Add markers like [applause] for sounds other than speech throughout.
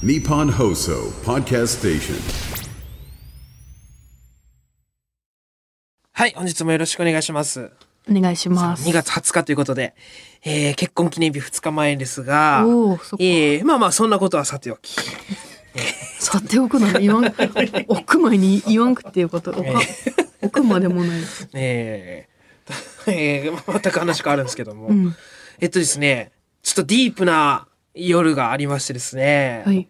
Nippon Hoso Podcast Station. はい、本日もよろしくお願いします。お願いします。2月20日ということで、えー、結婚記念日2日前ですが、おーそっかえー、まあまあそんなことはさておき、[laughs] さておくなら言わん、置く前に言わんくっていうこと、置か、置くまでもない。えー、えー、全く話変わるんですけども、うん。えっとですね、ちょっとディープな夜がありましてですね、はい。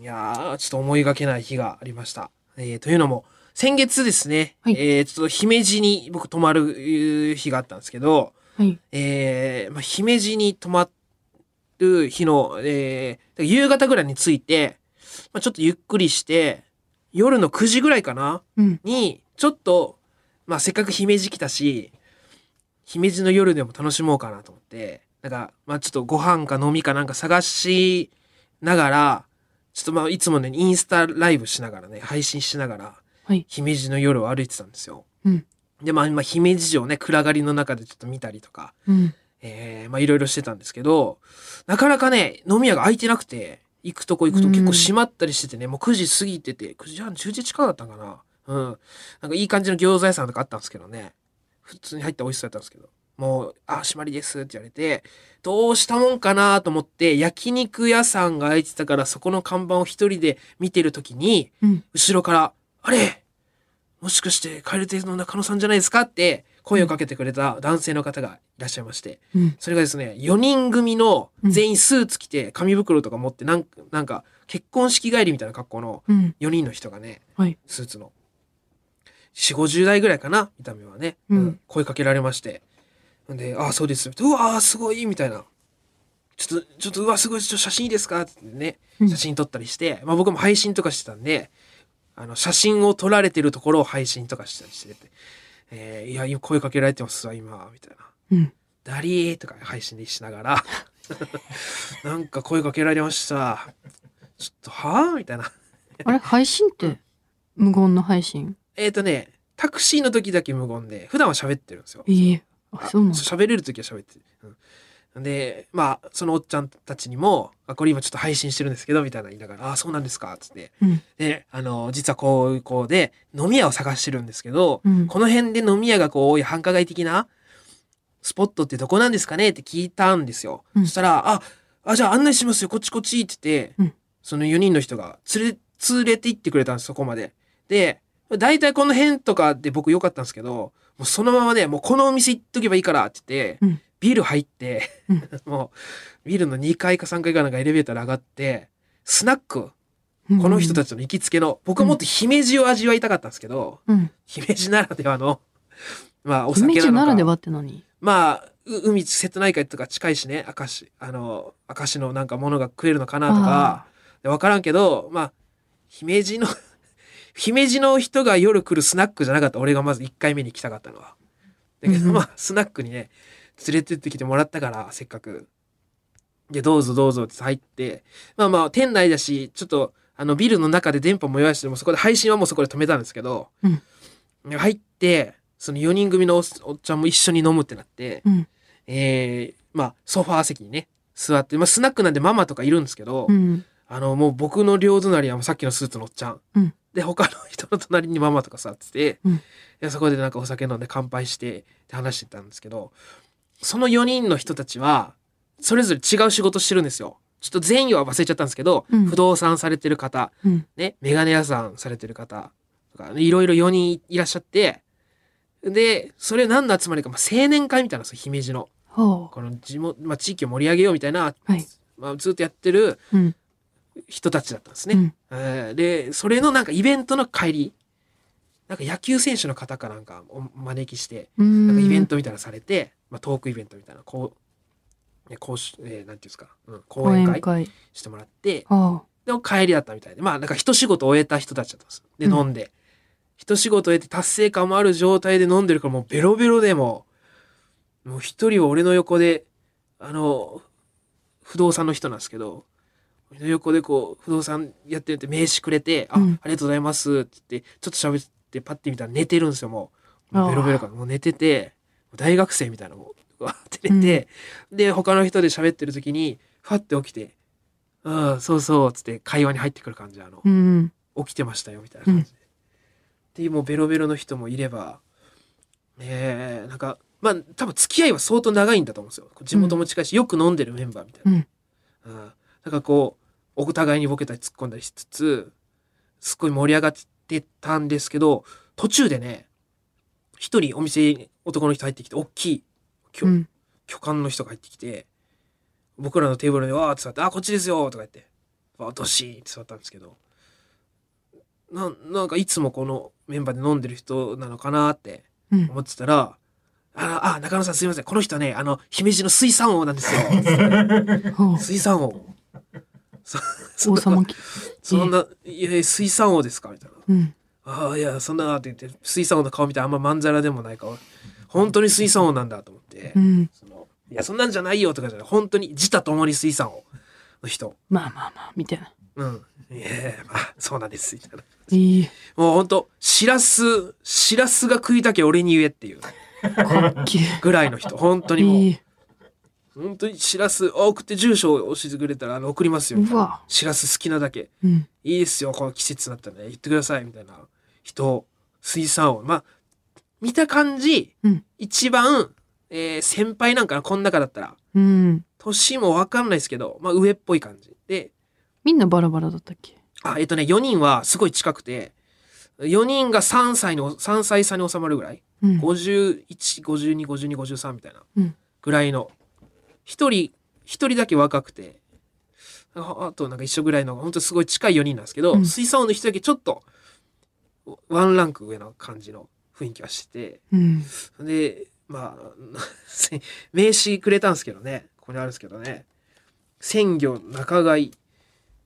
いやー、ちょっと思いがけない日がありました。えー、というのも、先月ですね、はいえー、ちょっと姫路に僕泊まるえー日があったんですけど、はい。えーまあ、姫路に泊まる日の、えー夕方ぐらいに着いて、まあ、ちょっとゆっくりして、夜の9時ぐらいかな？うん。に、ちょっと、まあ、せっかく姫路来たし、姫路の夜でも楽しもうかなと思って、なんか、まあ、ちょっとご飯か飲みかなんか探しながら、ちょっとまあ、いつもね、インスタライブしながらね、配信しながら、はい。姫路の夜を歩いてたんですよ。うん。で、まあ、今、姫路城ね、暗がりの中でちょっと見たりとか、うん。えー、まあいろいろしてたんですけど、なかなかね、飲み屋が開いてなくて、行くとこ行くと結構閉まったりしててね、もう9時過ぎてて、9時半、10時近かったかな。うん。なんかいい感じの餃子屋さんとかあったんですけどね。普通に入ったら美味しそうだったんですけど。もう、あ、閉まりですって言われて、どうしたもんかなと思って、焼肉屋さんが開いてたから、そこの看板を一人で見てるときに、うん。後ろから、あれ？もしかして、カエル亭の中野さんじゃないですか？って、声をかけてくれた男性の方がいらっしゃいまして、うん。それがですね、4人組の全員スーツ着て、紙袋とか持って、なんか、なんか、結婚式帰りみたいな格好のうん。4人の人がね、はい。スーツの。4、50代ぐらいかな？見た目はね。うん声かけられまして。んで、ああ、そうです。うわーすごいみたいな。ちょっと、ちょっと、うわ、すごい、ちょっと写真いいですか？ってね、うん写真撮ったりして、まあ僕も配信とかしてたんで、あの、写真を撮られてるところを配信とかしたりしてて、えーいや、今声かけられてますわ、今、みたいな。うん。ダリーとか配信でしながら、[laughs] なんか声かけられました。ちょっと、はぁ？みたいな。あれ、配信って、無言の配信？えっ、ー、とね、タクシーの時だけ無言で、普段は喋ってるんですよ。ええあ、そうなんだ。喋れる時は喋ってる。うん、で、まあ、そのおっちゃんたちにも、あ、これ今ちょっと配信してるんですけど、みたいな言いながら、あ、そうなんですか、つって。うん。で、あの、実はこういうこうで、飲み屋を探してるんですけど、うんこの辺で飲み屋がこう多い繁華街的なスポットってどこなんですかねって聞いたんですよ。うんそしたら、あ、あ、じゃあ案内しますよ、こっちこっちって言って、うんその4人の人が連れ、連れて行ってくれたんです、そこまで。で、大体この辺とかで僕良かったんですけど、もうそのままね、もうこのお店行っとけばいいからって言って、うん。ビル入って、うん。[laughs] もうビルの2階か3階かなんかエレベーターで上がって、スナック、うん。この人たちの行きつけの、僕はもっと姫路を味わいたかったんですけど、うん。姫路ならではの、[laughs] まあお姫酒なのか。路ならではって何？まあ、う海、瀬戸内海とか近いしね、明石、あの、明石のなんかものが食えるのかなとか、でわからんけど、まあ、姫路の、姫路の人が夜来るスナックじゃなかった、俺がまず1回目に来たかったのは。だけど、うんまあ、スナックにね、連れてってきてもらったから、せっかく。で、どうぞどうぞって入って、まあまあ、店内だし、ちょっと、あの、ビルの中で電波も弱いして、もうそこで配信はもうそこで止めたんですけど、うんで入って、その4人組のおっちゃんも一緒に飲むってなって、うん。えーまあ、ソファー席にね、座って、まあ、スナックなんでママとかいるんですけど、うん。あの、もう僕の両隣はもうさっきのスーツのおっちゃん。うんで、他の人の隣にママとか座ってて、うんでそこでなんかお酒飲んで乾杯してって話してたんですけど、その4人の人たちは、それぞれ違う仕事してるんですよ。ちょっと全員は忘れちゃったんですけど、うん不動産されてる方、うん。ね、メガネ屋さんされてる方とか、いろいろ4人いらっしゃって、で、それ何の集まりか、まあ、青年会みたいなのですよ、姫路の。はこの地元、まあ、地域を盛り上げようみたいな、あ。はい。まあ、ずっとやってるうん。人たちだったんですね。うん。えーで、それのなんかイベントの帰り、なんか野球選手の方かなんかお招きして、うん。なんかイベントみたいなのされて、まあ、トークイベントみたいな、こう、ね、講習、えーなんていうんですか、うん、講講演会。してもらって、はでも帰りだったみたいで、まあ、なんか一仕事終えた人たちだったんです。で、うん飲んで。一仕事終えて達成感もある状態で飲んでるからもうベロベロでもう、もう一人は俺の横で、あの、不動産の人なんですけど、俺の横でこう、不動産やってるって名刺くれて、あ、うんありがとうございますって言って、ちょっと喋ってパッて見たら寝てるんですよ、もう。もうベロベロから、もう寝てて、大学生みたいなもう、わーって寝て、で、他の人で喋ってる時に、ファって起きて、うん、そうそう、つって会話に入ってくる感じ。あの、うん。起きてましたよ、みたいな感じで。っていうもうベロベロの人もいれば、えー、なんか、まあ多分付き合いは相当長いんだと思うんですよ。地元も近いし、よく飲んでるメンバーみたいな。うん。うん。なんかこう、お互いにボケたり突っ込んだりしつつ、すっごい盛り上がってたんですけど、途中でね、一人お店に男の人入ってきて、大きい、きょうん。巨漢の人が入ってきて、僕らのテーブルにわーって座って、あ、こっちですよとか言って、わーどっしーって座ったんですけど、なんなんかいつもこのメンバーで飲んでる人なのかなってうん。思ってたら、あ、あ、中野さんすいません。この人ね、あの、姫路の水産王なんですよ。[laughs] 水産王。[laughs] 王様き。そんな、いや水産王ですか？みたいな。うん。ああ、いや、そんなって言って、水産王の顔見てあんままんざらでもない顔。本当に水産王なんだと思って。うん。そのいや、そんなんじゃないよとかじゃない。本当に自他ともに水産王の人。まあまあまあ、みたいな。うん。いやまあ、そうなんです。みたいな。いい。もう本当しらす、しらすが食いたけ俺に言えっていう [laughs] きぐらいの人。本当にもう。いい。本当にしらす、あ送って住所を教えてくれたら、あの、送りますよ。うわ。しらす好きなだけ。うん。いいですよ、この季節になったらね、言ってください、みたいな人、水産王。まあ、見た感じ、うん一番、えー先輩なんかな、この中だったら。うん。年もわかんないですけど、まあ、上っぽい感じ。で、みんなバラバラだったっけ？あ、えっとね、4人はすごい近くて、4人が3歳の、3歳差に収まるぐらい。うん。51、52、52、53みたいなうん。ぐらいの。一人、一人だけ若くて、ああとなんか一緒ぐらいの、本当すごい近い4人なんですけど、うん水産王の人だけちょっと、ワンランク上の感じの雰囲気はしてうん。て、で、まあ、[laughs] 名刺くれたんですけどね、ここにあるんですけどね、鮮魚仲買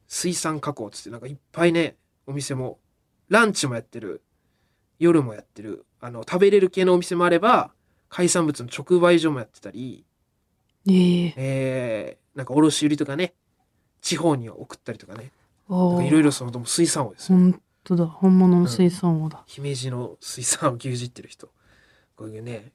水産加工っつってなんかいっぱいね、お店も、ランチもやってる、夜もやってる、あの、食べれる系のお店もあれば、海産物の直売所もやってたり、ええ。えー、なんか卸売りとかね、地方に送ったりとかね、いろいろその、水産王ですよ。ほんとだ。本物の水産王だ。姫路の水産を牛耳ってる人こういうね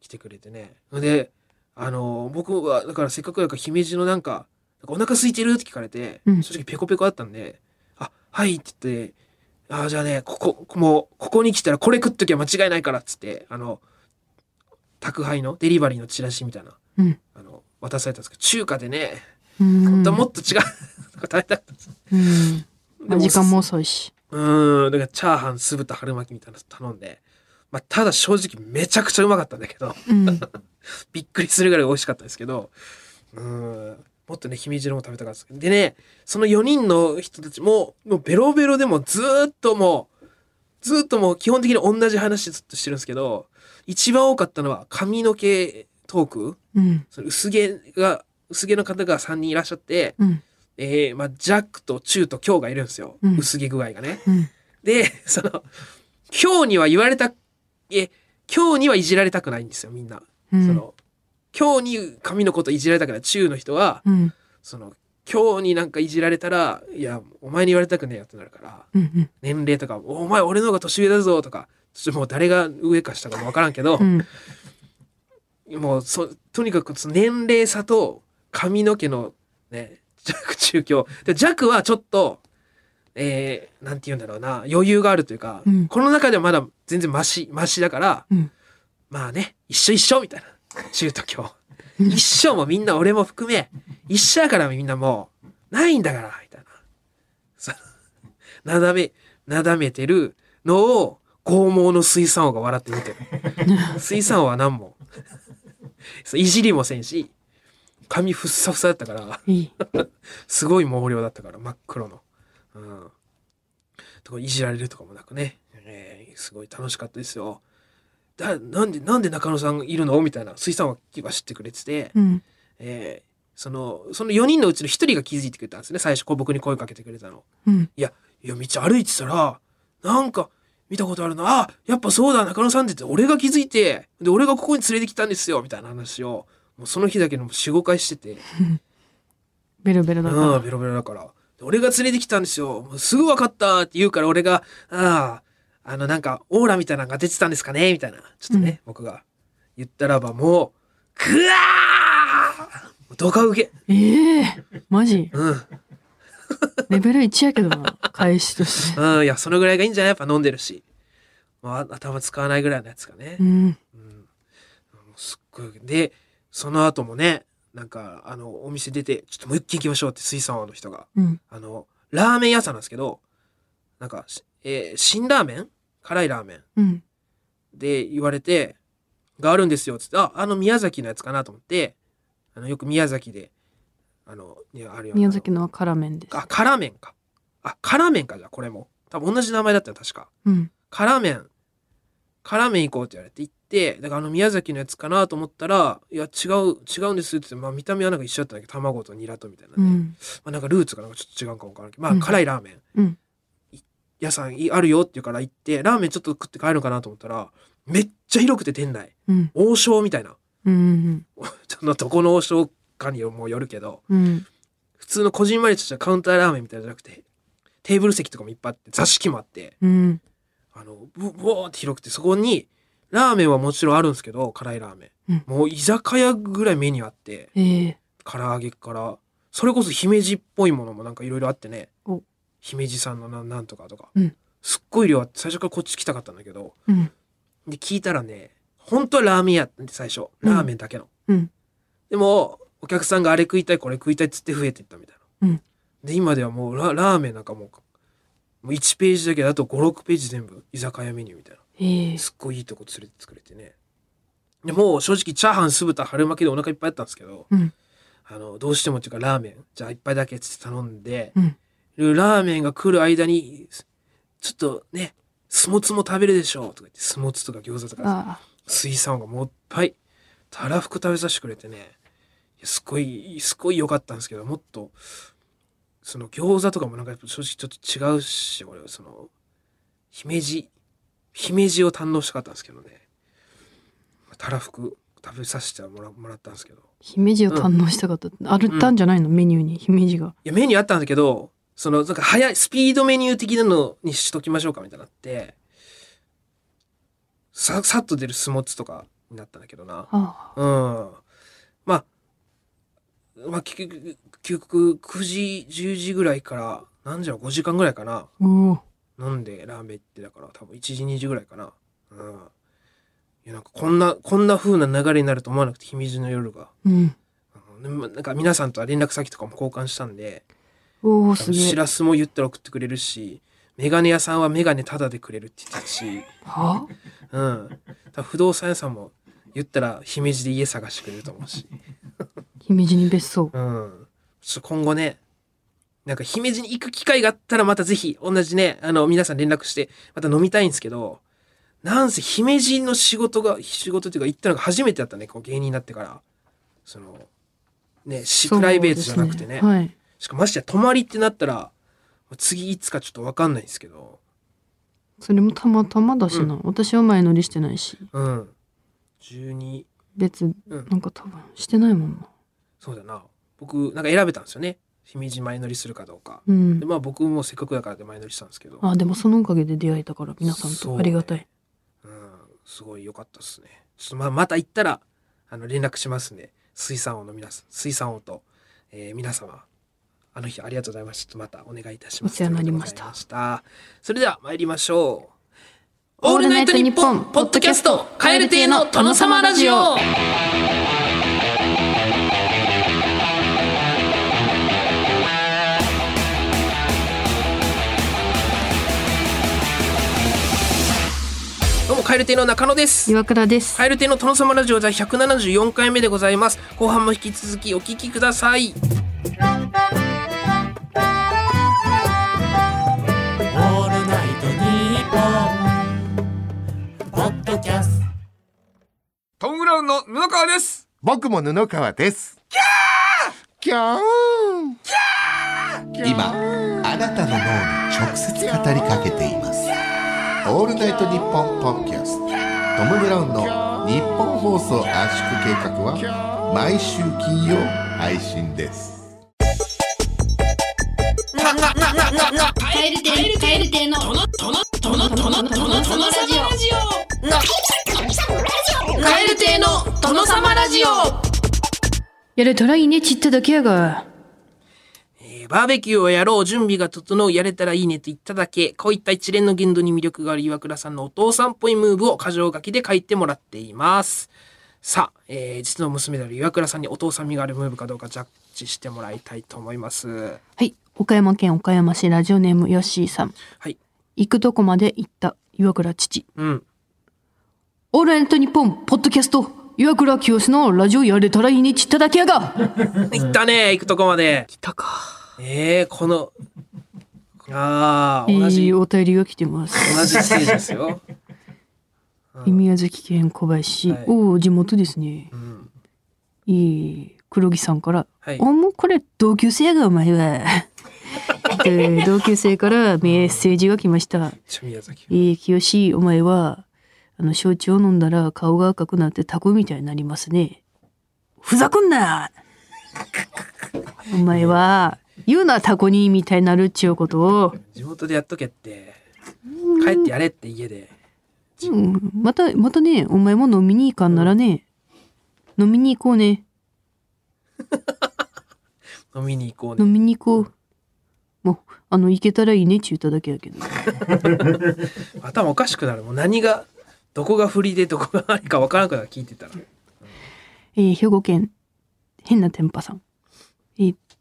来てくれてねであの僕はだからせっかくだから姫路のなんか「なんかお腹空いてる?」って聞かれて、うん正直ペコペコだったんで「あはい」って言って「あじゃあねここもうここに来たらこれ食っときゃ間違いないから」っつってあの宅配のデリバリーのチラシみたいなうん。あの渡されたんですけど中華でねうん。本当はもっと違う食べたかったですうん。時間も遅いし。うーん、だからチャーハン、酢豚、春巻きみたいなの頼んで、まあ、ただ正直めちゃくちゃうまかったんだけど、うん。[laughs] びっくりするぐらい美味しかったですけど、うーん、もっとね、姫路のも食べたかったです。でね、その4人の人たちも、もうベロベロでもずーっともう、ずーっともう基本的に同じ話ずっとしてるんですけど、一番多かったのは髪の毛トーク？うん。その薄毛が、薄毛の方が3人いらっしゃって、うん。えー、まあ、ジャックとチューとキョウがいるんですよ。うん薄毛具合がね。うん。で、その、今日には言われた、え、今日にはいじられたくないんですよ、みんな。うん。その、今日に髪のこといじられたくない。中の人は、うん。その、今日になんかいじられたら、いや、お前に言われたくねえよってなるから、うん。年齢とか、お前俺の方が年上だぞとか、ちょっともう誰が上か下かもわからんけどう、ん。もうそ、とにかく年齢差と髪の毛のね、弱中強。で、弱はちょっと、えー、なんて言うんだろうな、余裕があるというか、うんこの中ではまだ全然マシ、マシだから、うん。まあね、一緒一緒みたいな。中と強。一緒もみんな俺も含め、一緒やからみんなもう、ないんだから、みたいな。さ、なだめ、なだめてるのを、剛毛の水産王が笑って見てる。水産王は何も。[laughs] そういじりもせんし、髪ふっさふさだったから。[laughs] すごい毛量だったから、真っ黒の。うん。とか、いじられるとかもなくね。えーすごい楽しかったですよ。だ、なんで、なんで中野さんいるの？みたいな、水産は知ってくれてて、うん。えーその、その4人のうちの1人が気づいてくれたんですね。最初、こう僕に声かけてくれたの。うん。いや、いや、道歩いてたら、なんか、見たことあるな。あ、やっぱそうだ、中野さんって言って、俺が気づいて、で、俺がここに連れてきたんですよ、みたいな話を、もうその日だけでも4、5回してて、[laughs] ベロベロだかうん、ら。ベロベロだから。で俺が連れてきたんですよ。もうすぐ分かったって言うから、俺が、ああ、あの、なんか、オーラみたいなのが出てたんですかねみたいな。ちょっとね、僕が言ったらば、もう、ぐわードカ受け。ええマジ？うん。[laughs] レベル1やけどな、返しとして。[laughs] うん、いや、そのぐらいがいいんじゃない？やっぱ飲んでるし。まあ、頭使わないぐらいのやつがねう。ん。もうすっごい。で、その後もね、なんか、あの、お店出て、ちょっともう一軒行きましょうって水産王の人が。うん。あの、ラーメン屋さんなんですけど、なんか、しえー辛ラーメン？辛いラーメンうん。で言われて、があるんですよ、つって、あ、あの宮崎のやつかなと思って、あの、よく宮崎で、あの、ある宮崎のは辛麺です。あ、辛麺か。あ、辛麺か、じゃあ、これも。多分同じ名前だったよ、確か。うん。辛麺、辛麺行こうって言われて行って、だからあの宮崎のやつかなと思ったら、いや、違う、違うんですって言って、まあ見た目はなんか一緒だったんだけど、卵とニラとみたいなね。うん。まあなんかルーツかなんかちょっと違うかもわからんけど、まあうん辛いラーメン。うん。屋さんいあるよって言うから行って、ラーメンちょっと食って帰るのかなと思ったら、めっちゃ広くて店内。うん。王将みたいな。うん。[laughs] ちょっとどこの王将かにもよるけど、うん。普通のこじんまりとしたカウンターラーメンみたいなじゃなくて、テーブル席とかもいっぱいあって、座敷もあって、うん。あの、ぶ、ぼーって広くて、そこに、ラーメンはもちろんあるんですけど、辛いラーメン。うんもう居酒屋ぐらいメニューあって、ええ。唐揚げから、それこそ姫路っぽいものもなんかいろいろあってねお、姫路さんのなんなんとかとか、うんすっごい量あって、最初からこっち来たかったんだけど、うん。で、聞いたらね、本当はラーメン屋って最初、うんラーメンだけの。うん。でも、お客さんがあれ食いたい、これ食いたいっつって増えていったみたいな。うんで、今ではもうララーメンなんかもう、もう1ページだけだと5、6ページ全部居酒屋メニューみたいな。ええ。すっごいいいとこ連れて作れてね。でもう正直チャーハン酢豚春巻きでお腹いっぱいあったんですけど、うん。あの、どうしてもっていうかラーメン、じゃあ一杯だけっつって頼んで、うん。ラーメンが来る間に、ちょっとね、スモツも食べるでしょうとか言って、スモツとか餃子とか。水産がもういっぱいたらふく食べさせてくれてねすごいすごい良かったんですけどもっとその餃子とかもなんか正直ちょっと違うし俺はその姫路姫路を堪能したかったんですけどねたらふく食べさせてもらもらったんですけど姫路を堪能したかったって。あるったんじゃないの？メニューに姫路が。いやメニューあったんだけどそのなんか早いスピードメニュー的なのにしときましょうかみたいになってささっと出るスモッツとかになったんだけどなああ。うん。結局、結局、9時、10時ぐらいから、何時だろう、5時間ぐらいかな。飲んでラーメン行ってだから、多分1時、2時ぐらいかな。うん。いや、なんかこんな、こんな風な流れになると思わなくて、姫路の夜が。うん。なんか皆さんとは連絡先とかも交換したんで、おお、す。しらすも言ったら送ってくれるし、メガネ屋さんはメガネタダでくれるって言ってたし、は？うん。不動産屋さんも言ったら姫路で家探してくれると思うし。姫路に別荘。うん。ちょっと今後ね、なんか姫路に行く機会があったらまたぜひ同じね、あの皆さん連絡してまた飲みたいんですけど、なんせ姫路の仕事が、仕事っていうか行ったのが初めてだったね、こう芸人になってから。その、ね、しプライベートじゃなくてね。そうですはい。しかもましてや泊まりってなったら、次いつかちょっとわかんないんですけど、それもたまたまだしな。私は前乗りしてないし。うん。12、別、うんなんか多分してないもんな。そうだな。僕、なんか選べたんですよね。姫路前乗りするかどうか。うんで、。まあ僕もせっかくだからで前乗りしたんですけど。あ、でもそのおかげで出会えたから、皆さんとありがたい。うん、すごい良かったですね。ちょっとまあまた行ったらあの連絡しますんで、水産王の皆さん、水産王と、えー皆様、あの日ありがとうございました。またお願いいたします。お世話になりましたしたそれでは参りましょう。オールナイトニッポンポッドキャスト、カエル亭の殿様ラジオ。も、カエル亭の中野です。岩倉です。カエル亭の殿様ラジオ第174回目でございます。後半も引き続きお聞きください。オールナイトニッポン」ポッドキャストトム・ブラウンの布川です僕も布川です。キャーキャー今あなたの脳に直接語りかけていますオールナイトニッポンポッキャストトム・ブラウンの日本放送圧縮計画は毎週金曜配信ですカエル亭のトラジオカエル亭の殿様ラジオやれたらいねちっただけやが。えーバーベキューをやろう、準備が整う、やれたらいいねと言っただけ、こういった一連の言動に魅力がある岩倉さんのお父さんっぽいムーブを箇条書きで書いてもらっています。さあ、えー実の娘である岩倉さんにお父さん味があるムーブかどうかジャッジしてもらいたいと思います。はい。岡山県岡山市ラジオネームヨッシーさん。はい。行くとこまで行った岩倉父。うん。オールナイトニッポン、ポッドキャスト、岩倉清のラジオやれたらいいねちっただけやが。行ったね、行くとこまで。来たか。えー、この、ああ、同じ、いいお便りが来てます。同じステージですよ。宮崎県小林市。はいおお、地元ですねう。ん。いい。黒木さんから。はいおもうこれ同級生やがお前は。[laughs] で同級生からメッセージが来ました。ちょ宮崎。えー、清お前は、あの、焼酎を飲んだら顔が赤くなってタコみたいになりますね。ふざくんなお前は、言うなタコにみたいになるっちゅうことを、地元でやっとけって、帰ってやれって家で。うん、また、またね、お前も飲みに行かんならね、飲みに行こうね。[laughs] 飲みに行こうね。飲みに行こう。もう、あの、行けたらいいねっちゅうただけやけど。[laughs] 頭おかしくなる。もう何が、どこが振りでどこが何か分からなくなる聞いてたら。えー兵庫県変な天パさん、えー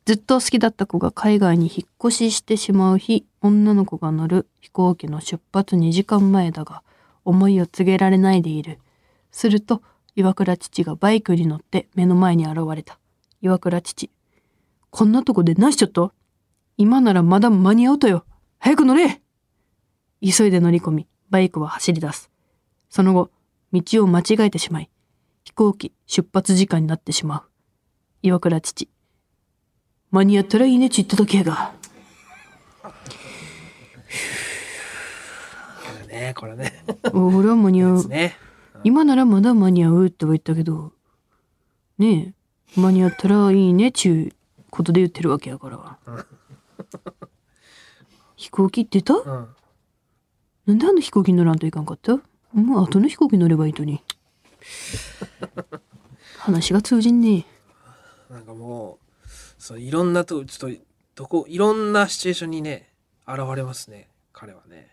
ずっと好きだった子が海外に引っ越ししてしまう日女の子が乗る飛行機の出発2時間前だが思いを告げられないでいる。すると岩倉父がバイクに乗って目の前に現れた。岩倉父こんなとこで何しちゃった今ならまだ間に合うとよ。早く乗れ！急いで乗り込みバイクは走り出す。その後道を間違えてしまい飛行機出発時間になってしまう。岩倉父。間に合ったらいいねち言っただけやが。ね、これね。俺は間に合う。ね。今ならまだ間に合うっては言ったけど、ねえ、間に合ったらいいねちゅうことで言ってるわけやから。飛行機ってた？うん。なんであの飛行機乗らんといかんかった？もう後の飛行機乗ればいいのに。[laughs] 話が通じんねなんかもう、そう、いろんなとこ、ちょっと、どこ、いろんなシチュエーションにね、現れますね。彼はね。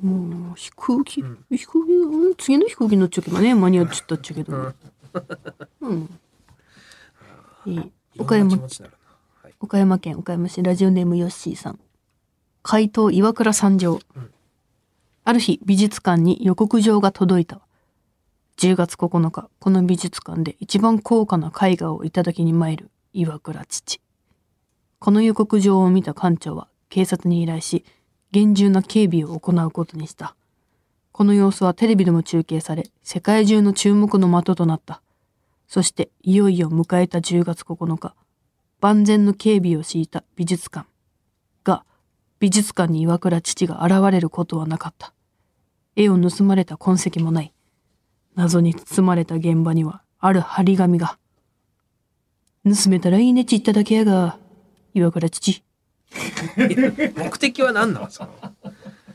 もう飛行機、うん飛行機、うん次の飛行機乗っちゃけばね、間に合っちゃったっちゃけど。うん。いい。いろ岡山。はい。岡山県岡山市ラジオネームヨッシーさん。怪盗岩倉三条。うんある日、美術館に予告状が届いた。10月9日、この美術館で一番高価な絵画をいただきに参る岩倉父。この予告状を見た館長は警察に依頼し、厳重な警備を行うことにした。この様子はテレビでも中継され、世界中の注目の的となった。そして、いよいよ迎えた10月9日、万全の警備を敷いた美術館。が、美術館に岩倉父が現れることはなかった。絵を盗まれた痕跡もない。謎に包まれた現場には、ある張り紙が。盗めたらいいねち言っただけやが、岩倉父。目的は何なの？その、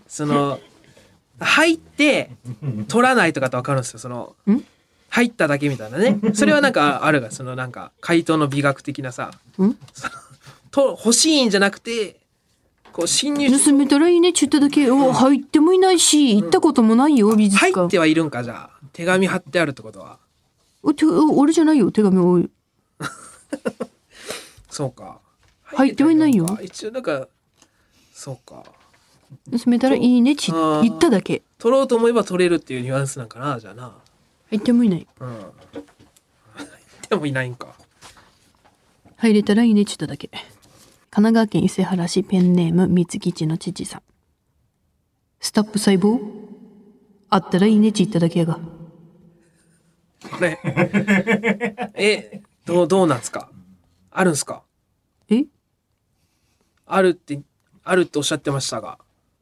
その、入って、取らないとかってわかるんですよ。そのん、入っただけみたいなね。それはなんかあるが、そのなんか、回答の美学的なさ、ん？と、欲しいんじゃなくて、こう侵入し盗めたらいいねち言っただけ。お入ってもいないし、行ったこともないよ、美術入館。ってはいるんか、じゃあ。手紙貼ってあるってことは。おてお俺じゃないよ、手紙を。[laughs] そうか。入ってはいないよ一応なんか、そうか。盗めたらいいねちあー言っただけ。取ろうと思えば取れるっていうニュアンスなんかな、じゃあな。入ってもいない。うん。[laughs] でもいないんか。入れたらいいねち言っただけ。神奈川県伊勢原市ペンネーム三吉の父さん。スタップ細胞？あったらいいねち言っただけやが。これ？[laughs] え、どう、どうなんすか？あるんすか？え？あるって、あるっておっしゃってましたが。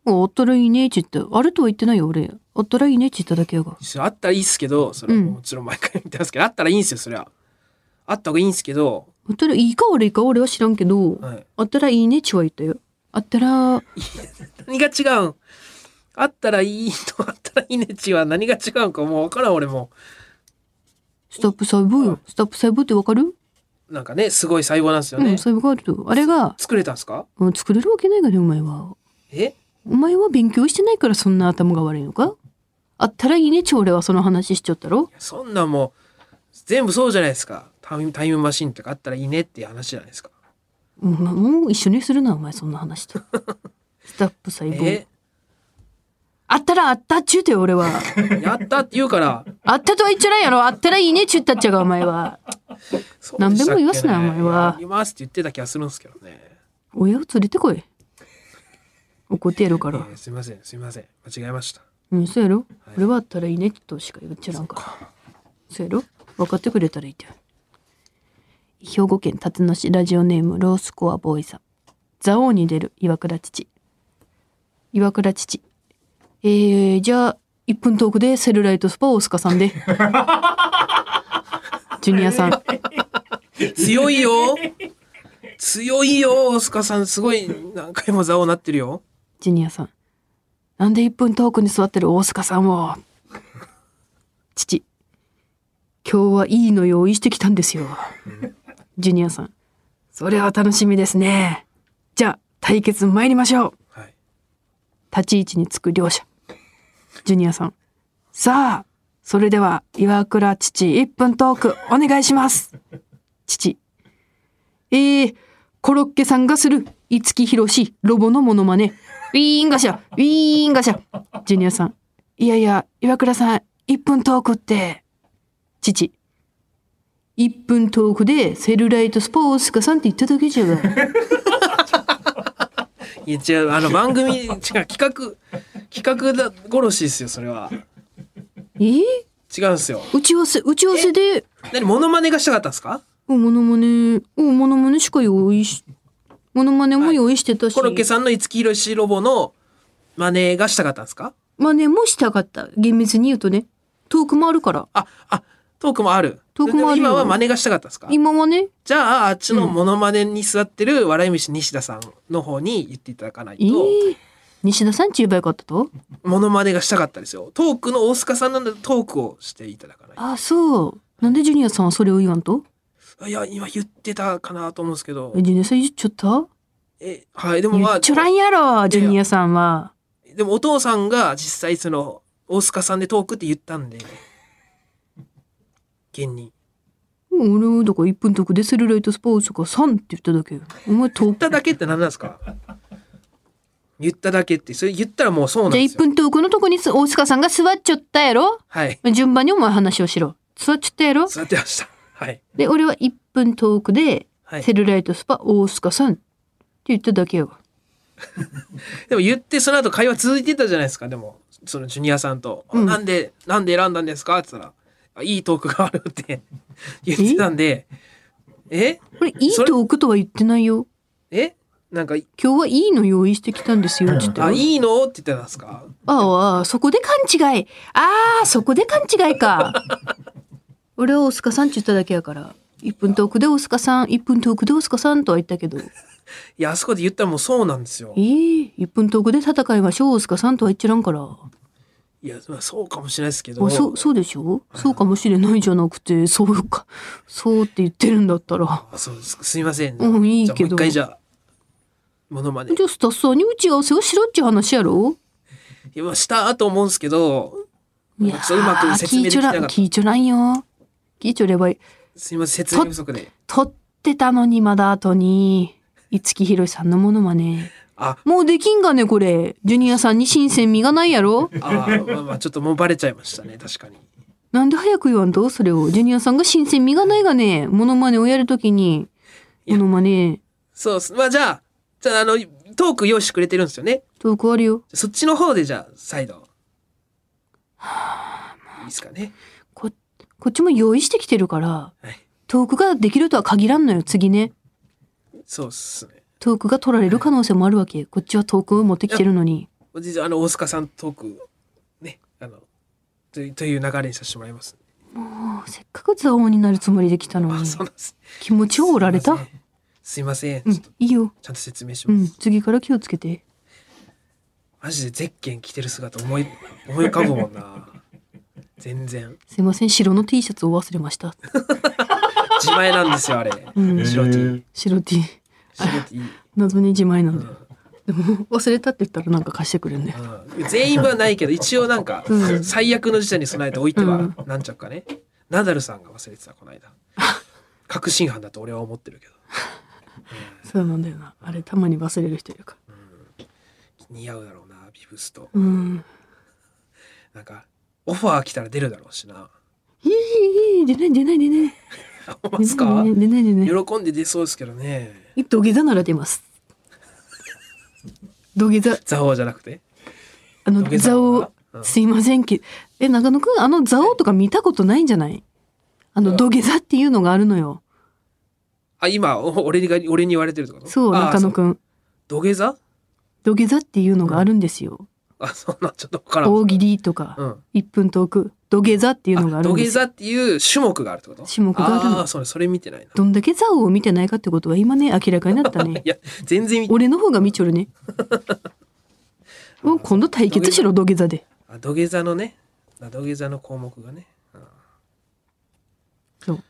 あったらいいねち言った。あるとは言ってないよ、俺。あったらいいねち言っただけやが。あったらいいっすけど、それもちろん毎回言ってますけど、あったらいいんすよ、そりゃ。あった方がいいんすけど、あったらいいか悪いか俺は知らんけど、はいあったらいいねちは言ったよ。あったら、[laughs] 何が違うん？あったらいいとあったらいいねちは何が違うんかもうわからん俺もスタップ細胞よ。スタップ細胞ってわかる？なんかねすごい細胞なんですよね、うん、そういうことあると。あれが、作れたんですか？うん作れるわけないがね、お前は。え？お前は勉強してないからそんな頭が悪いのか？あったらいいね、ちょ、俺はその話しちゃったろ。そんなんもう全部そうじゃないですかタイムタイムマシンとかあったらいいねっていう話じゃないですかもう一緒にするな、お前、そんな話と。[laughs] スタップ細胞。えあったらあったっちゅうてよ、俺は。[laughs] やったって言うからあったとは言っちゃないやろ。あったらいいねっちゅったっちゃが、お前は。そう何でも言わすなお前は言いますって言ってた気がするんですけどね親を連れてこい。怒ってやるから。えーすいませんすいません間違えましたうん、そうやろ、俺はあったらいいねとしか言っちゃらんから。そうやろ分かってくれたらいいって。兵庫県辰野市ラジオネームロースコアボーイさん。蔵王に出る岩倉父。岩倉父。えー、じゃあ、1分トークでセルライトスパ大須賀さんで。[laughs] ジュニアさん。強いよ強いよ大須賀さんすごい何回も座をなってるよジュニアさん。なんで1分トークに座ってる大須賀さんを？父。今日はいいの用意してきたんですよ。ジュニアさん。それは楽しみですね。じゃあ、対決参りましょう。はい立ち位置につく両者。ジュニアさん。さあ、それでは、岩倉父1分トークお願いします。父。えー、コロッケさんがする五木ひろしロボのモノマネ。ウィーンガシャ、ウィーンガシャ。ジュニアさん。いやいや、岩倉さん、1分トークって。父。1分トークでセルライトスポーツかさんって言っただけじゃが。[laughs] いや違うあの番組違う企画企画だ殺しですよそれは。え？ー、違うんですよ。打ち合わせ、打ち合わせで、何モノマネがしたかったんですか？おモノマネ、おモノマネしか用意し、モノマネも用意してたし、コロッケさんの五木ひろしロボのマネがしたかったんですか？マネもしたかった。厳密に言うとね。トークもあるから。ああトークもある。トークもあるよ。今はマネがしたかったんですか？今はね、じゃああっちのモノマネに座ってる笑い飯西田さんの方に言っていただかないと、えー、西田さんち言えばよかったと？モノマネがしたかったですよ。トークの大須賀さんなんでトークをしていただかないと。あ、そう。なんでジュニアさんはそれを言わんと？いや今言ってたかなと思うんですけど。えジュニアさん言っちゃった？えはいでもまあちょらんやろ、ジュニアさんは。でもお父さんが実際その大須賀さんでトークって言ったんで。現に。俺はだから1分トークでセルライトスポーツとか3って言っただけ。よ。お前トーク。言っただけって何なんですか？言っただけってそれ言ったらもうそうなんじゃあ1ですよ分トークのとこにす大塚さんが座っちゃったやろ？はい。順番にお前話をしろ。座っちゃったやろ？座ってました。はい。で、俺は1分トークではい。セルライトスパ大塚さんって言っただけよ。[laughs] でも言ってその後会話続いてたじゃないですかでも。そのジュニアさんと「うん。なんでなんで選んだんですか?」って言ったらあ「いいトークがある」って [laughs] 言ってたんで。え？これいいトークとは言ってないよ。え？なんか今日はいいの用意してきたんですよ。って言ったよあいいの？って言ってたんですか？ああ、そこで勘違い。ああ、そこで勘違いか。[laughs] 俺は大塚さんって言っただけやから。1分トークで大塚さん、1分トークで大塚さんとは言ったけど。いやあそこで言ったらもうそうなんですよええ1分トークで戦いましょう、大塚さんとは言っちゃらんから。いやまあそうかもしれないですけどあ、そう、そうでしょ？そうかもしれないじゃなくて、そうか。そうって言ってるんだったら。あそうですすいませんうんいいけど一回じゃあモノマネ。じゃあスタッフさんに打ち合わせをしろっていう話やろ？いやまあしたと思うんですけどいやうまく説明できてなかった。聞いちょらん、よ。聞いちょればいい。すいません説明不足で。撮ってたのにまだ後に五木ひろしさんのものまねあ。もうできんがねこれ。ジュニアさんに新鮮味がないやろ？あーまあまあちょっともうバレちゃいましたね確かに。なんで早く言わんと？それを。ジュニアさんが新鮮味がないがねモノマネをやるときにモノマネ。そうまあじゃあじゃああのトーク用意してくれてるんですよね。トークあるよ。そっちの方でじゃあ再度。いいですかね。ここっちも用意してきてるからはい。トークができるとは限らんのよ次ね。そうっすね。トークが取られる可能性もあるわけ。こっちはトークを持ってきてるのに。実はあの大須賀さんトークねあのというという流れにさせてもらいます。もうせっかく座王になるつもりできたのあに気持ちを折られた？すいません。うんいいよ。ちゃんと説明しうんます、次から気をつけて。マジでゼッケン着てる姿思い [laughs] 思い浮かぶもんな。全然。すいません白の T シャツを忘れました。[laughs] 自前なんですよあれ、うん。白 T 白 T 白 T [laughs] 謎に自前なんだよ、でも忘れたって言ったらなんか貸してくれるんだよ、うん。全員分はないけど一応なんかうん。最悪の事態に備えておいてはうん。なんちゃうかね。ナダルさんが忘れてたこの間。確信犯だと俺は思ってるけどそうなんだよな。あれたまに忘れる人いるか似合うだろうなビブスと。うん。なんかオファー来たら出るだろうしな。いいいいい出ない出ない出ない。まですか？出ない出ない出ない。喜んで出そうですけどね。土下座なら出ます。[laughs] 土下座。ザオじゃなくて？あの土下座座はをすいませんけえ中野くんあの座王とか見たことないんじゃない？あの土下座っていうのがあるのよあ今お俺にが俺に言われてるってこと？そうあ中野くん。土下座？土下座っていうのがあるんですよ。あそんなちょっと分からん。大喜利とかうん。1分トーク土下座っていうのがあるんです。よ土下座っていう種目があるってこと？種目があるの。あーそれそれ見てないな。どんだけ座王を見てないかってことは今ね明らかになったねい。[laughs] や全然見て俺の方が見ちょるね。[laughs] もう今度対決しろ土下座で。あ土下座のね。あ土下座の項目がね、うん。そう。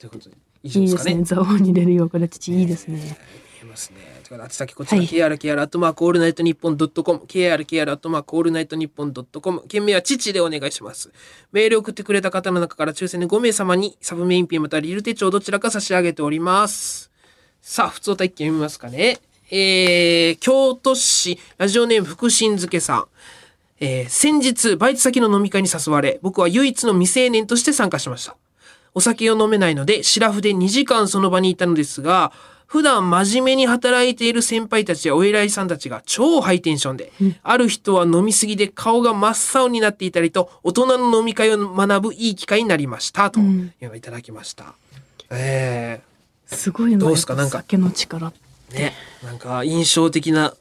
ということで以上いいですかねですね座王に出るよから父いいですね見えますね。ということで、あち先こちら、はい KRKR アットマークオールナイトニッポンドットコム、KRKR アットマークオールナイトニッポンドットコム、件名は父でお願いします。メールを送ってくれた方の中から抽選で5名様にサブメインピンまたはリル手帳どちらか差し上げております。さあ、普通体験読みますかね。えー、京都市ラジオネーム福神漬けさん。えー先日、バイト先の飲み会に誘われ、僕は唯一の未成年として参加しました。お酒を飲めないので、シラフで2時間その場にいたのですが、普段真面目に働いている先輩たちやお偉いさんたちが超ハイテンションで、ある人は飲みすぎで顔が真っ青になっていたりと、大人の飲み会を学ぶいい機会になりました。というのをいただきました。えすごいなどうですか？なんか酒の力ー、ね、なんか印象的な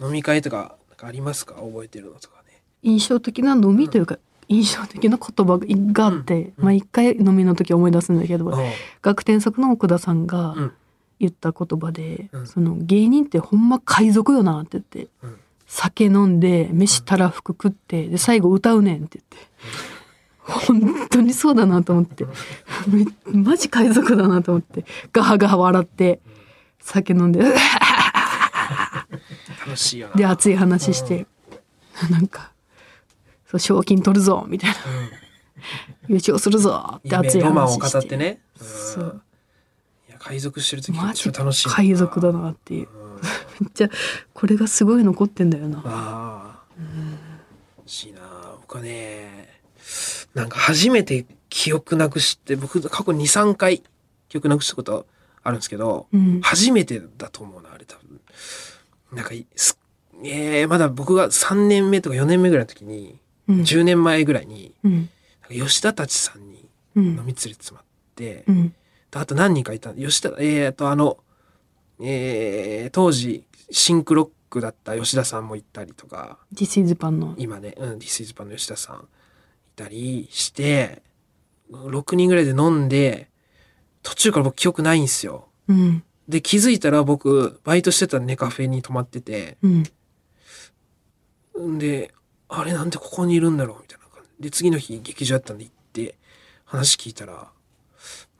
飲み会とか、なんかありますか？覚えてるのとかね。印象的な飲みというか、印象的な言葉があって、まあ一回飲みの時思い出すんだけど、うん。学天作の奥田さんがうん。言った言葉で、うん。その芸人ってほんま海賊よなって言って、うん。酒飲んで飯たらふく食ってで最後歌うねんって言って、本当にそうだなと思って。めマジ海賊だなと思って。ガハガハ笑って酒飲んで楽しいよな。で熱い話して、なんかそう賞金取るぞみたいな、優勝するぞって夢熱いロマンを語ってね。うんそういや海賊してる時マジ超楽しいな。海賊だなっていう、めっちゃこれがすごい残ってんだよなああ。欲しいな。僕はね、なんか初めて記憶なくして、僕過去2、3回記憶なくしたことあるんですけど、うん初めてだと思うな、あれ多分。なんかい、すえー、まだ僕が3年目とか4年目ぐらいの時に、うん。10年前ぐらいに、うん。吉田たちさんにうん。飲み連れてってもらって、うん。あと何人かいた吉田えー、とあの、えー、当時シンクロックだった吉田さんもいたりとか This is パンの。今ね、うん、This is パンの吉田さんいたりして6人ぐらいで飲んで途中から僕記憶ないんですよ。うん。で気づいたら僕バイトしてたネカフェに泊まってて。うんん。であれなんでここにいるんだろうみたいな感じ。で次の日劇場やったんで行って話聞いたら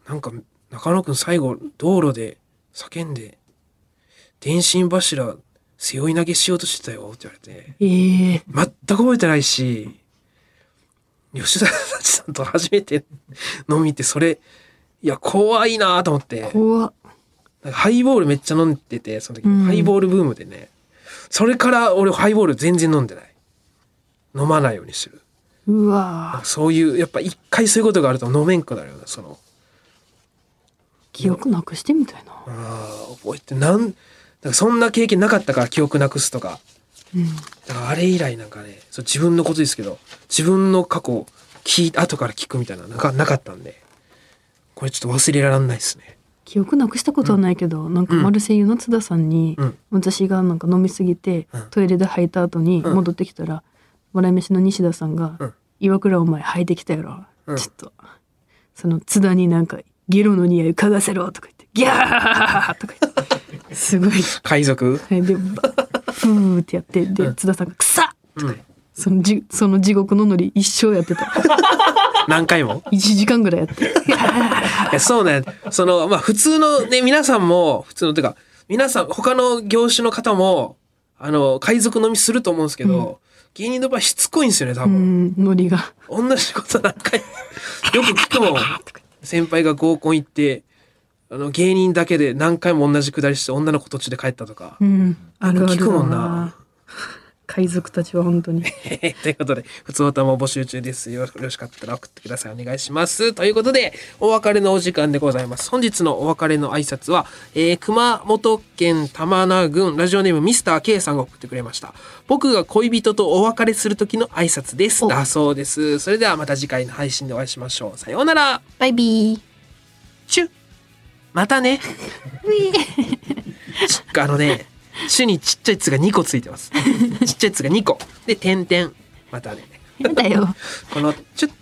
なんか中野くん最後道路で叫んで電信柱背負い投げしようとしてたよって言われてええ。全く覚えてないし吉田さんと初めて [laughs] 飲みってそれいや怖いなと思って。怖っ。なんかハイボールめっちゃ飲んでてその時、うん。ハイボールブームでね。それから俺ハイボール全然飲んでない飲まないようにしてる。うわ。そういうやっぱ一回そういうことがあると飲めんくなるよねその。記憶なくしてみたいな。あー覚えてなんだからそんな経験なかったから記憶なくすとか。うん。だからあれ以来なんかねそう自分のことですけど自分の過去を聞い後から聞くみたいななんかなかったんで。これちょっと忘れられないですね。記憶なくしたことはないけど、なんかマルセイユの津田さんに、うん。私がなんか飲みすぎて、うん。トイレで吐いた後にうん。戻ってきたら、笑い飯の西田さんがうん「岩倉お前吐いてきたやろ、うん。ちょっとその津田になんかゲロの匂い嗅がせろ」とか言って「ギャー!」とか言って。すごい。海賊？はい。でバフーってやってで津田さんが「くさっ!」とか言って。うん。そのじその地獄のノリ一生やってた。[laughs] 何回も？1時間ぐらいやって。[laughs] いやそうね。そのまあ普通のね皆さんも普通のてか皆さん他の業種の方もあの海賊飲みすると思うんですけど、芸人の場合しつこいんですよね多う分、ん、ノリが。同じこと何回。よく聞くもん。先輩が合コン行ってあの芸人だけで何回も同じくだりして女の子途中で帰ったとか。う、ん、あるある聞くもんだな。海賊たちは本当に。[laughs] ということで、普通歌も募集中ですよ。よろしかったら送ってください。お願いします。ということで、お別れのお時間でございます。本日のお別れの挨拶は、えー熊本県玉名郡ラジオネームミスター K さんが送ってくれました。僕が恋人とお別れする時の挨拶です。だそうです。それではまた次回の配信でお会いしましょう。さようなら。バイビー。チュまたね。[laughs] ちあのね、チュにちっちゃい「つ」が2個ついてます。[laughs] ちっちゃい「つ」が2個。で、点々。またね。やだよ。[laughs] このチュッ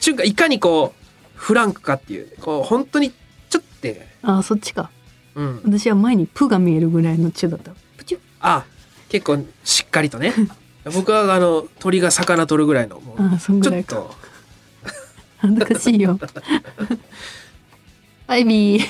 チュがいかにこうフランクかっていうこう本当にチュッてあ、そっちか。うん私は前にプが見えるぐらいのチュだった。プチュあ結構しっかりとね [laughs] 僕はあの鳥が魚取るぐらいのもうあ、そんぐらいか。ちょっと恥ずかしいよ。バイビー。